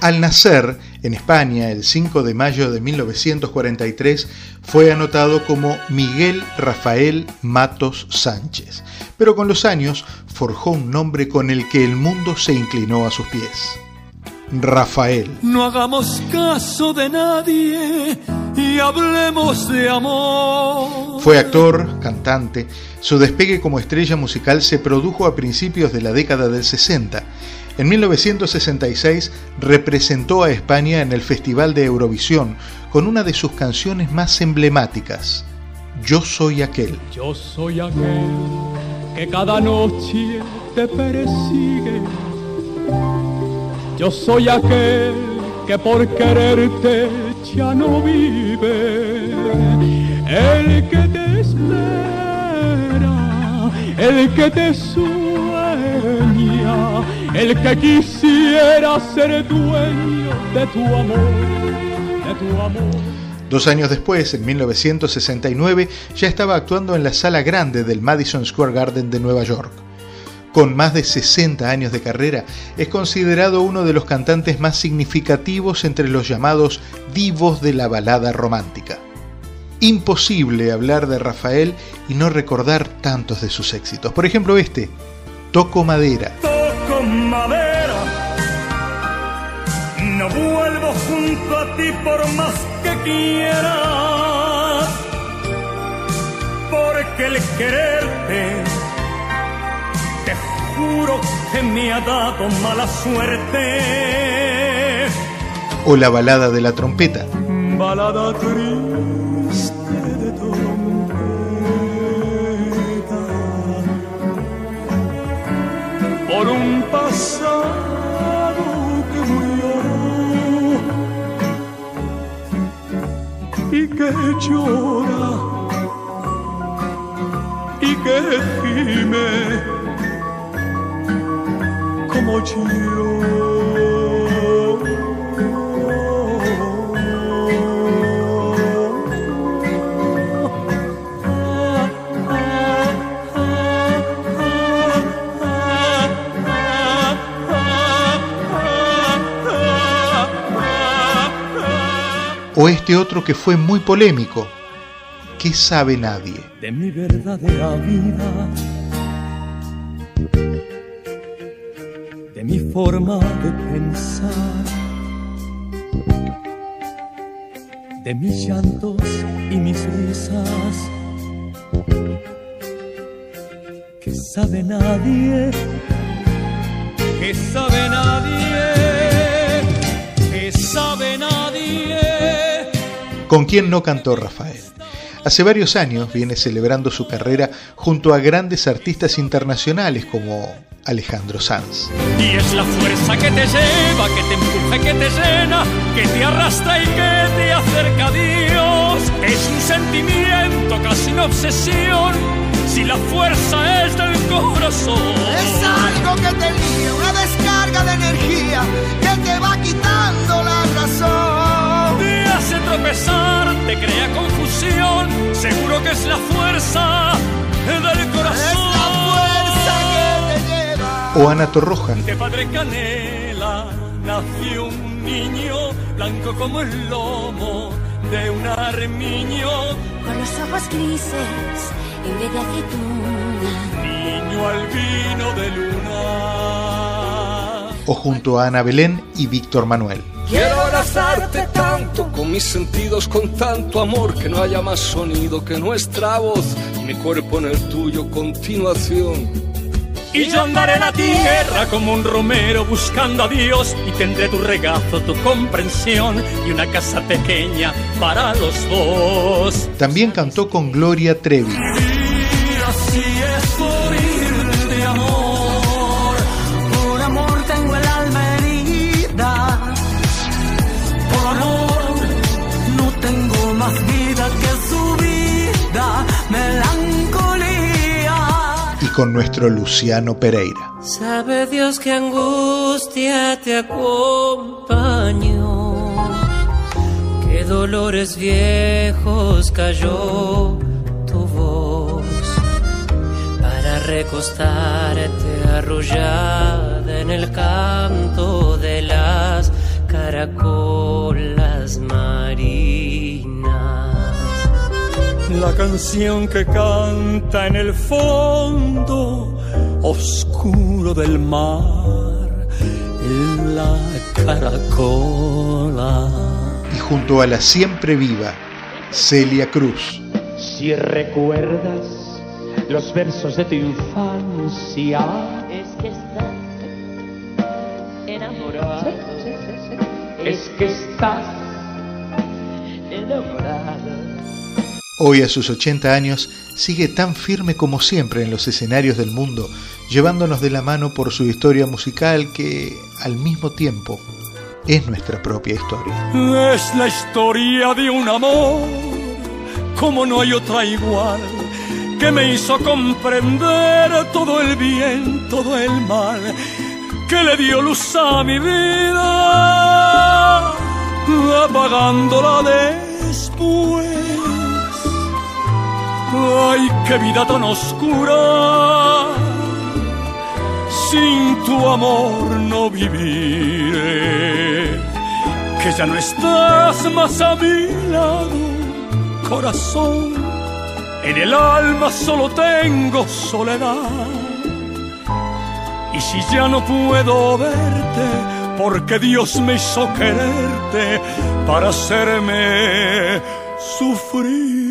Al nacer en España el 5 de mayo de 1943 fue anotado como Miguel Rafael Matos Sánchez, pero con los años forjó un nombre con el que el mundo se inclinó a sus pies. Rafael. No hagamos caso de nadie y hablemos de amor. Fue actor, cantante. Su despegue como estrella musical se produjo a principios de la década del 60. En 1966 representó a España en el Festival de Eurovisión con una de sus canciones más emblemáticas, Yo soy aquel. Yo soy aquel que cada noche te persigue. Yo soy aquel que por quererte ya no vive, el que te espera, el que te sueña, el que quisiera ser dueño de tu amor, de tu amor. Dos años después, en 1969, ya estaba actuando en la sala grande del Madison Square Garden de Nueva York con más de 60 años de carrera, es considerado uno de los cantantes más significativos entre los llamados divos de la balada romántica. Imposible hablar de Rafael y no recordar tantos de sus éxitos. Por ejemplo este, Toco Madera. Toco madera, no vuelvo junto a ti por más que quiera, porque el quererte juro que me ha dado mala suerte. O la balada de la trompeta. Balada triste pasado que murió. Y que llora. Y que gime o este otro que fue muy polémico. ¿Qué sabe nadie? De mi verdadera vida mi forma de pensar, de mis llantos y mis risas, que sabe nadie, que sabe nadie, que sabe nadie. ¿Con quién no cantó Rafael? Hace varios años viene celebrando su carrera junto a grandes artistas internacionales como Alejandro Sanz. Y es la fuerza que te lleva, que te empuja, que te llena, que te arrastra y que te acerca a Dios. Es un sentimiento, casi una obsesión. Si la fuerza es del corazón, es algo que te guía, una descarga de energía que te va quitando la razón. Te tropezar, te crea confusión. Seguro que es la fuerza del corazón o Ana Torroja. De padre canela nació un niño blanco como el lomo de un armiño. Con los ojos grises en vez de aceituna. Niño albino de luna. O junto a Ana Belén y Víctor Manuel. Quiero abrazarte tanto con mis sentidos, con tanto amor, que no haya más sonido que nuestra voz, mi cuerpo en el tuyo, continuación y yo andaré en la tierra como un romero buscando a Dios y tendré tu regazo, tu comprensión y una casa pequeña para los dos. También cantó con Gloria Trevi. Nuestro Luciano Pereira. Sabe Dios que angustia te acompañó, qué dolores viejos cayó tu voz para recostarte arrullada en el canto de las caracolas marinas. La canción que canta en el fondo oscuro del mar, la caracola. Y junto a la siempre viva Celia Cruz. Si recuerdas los versos de tu infancia, es que estás enamorado. Es que estás enamorado. Hoy a sus 80 años sigue tan firme como siempre en los escenarios del mundo, llevándonos de la mano por su historia musical que al mismo tiempo es nuestra propia historia. Es la historia de un amor como no hay otra igual, que me hizo comprender todo el bien, todo el mal, que le dio luz a mi vida, apagándola después. Ay, qué vida tan oscura, sin tu amor no viviré, que ya no estás más a mi lado corazón, en el alma solo tengo soledad. Y si ya no puedo verte, porque Dios me hizo quererte para hacerme sufrir.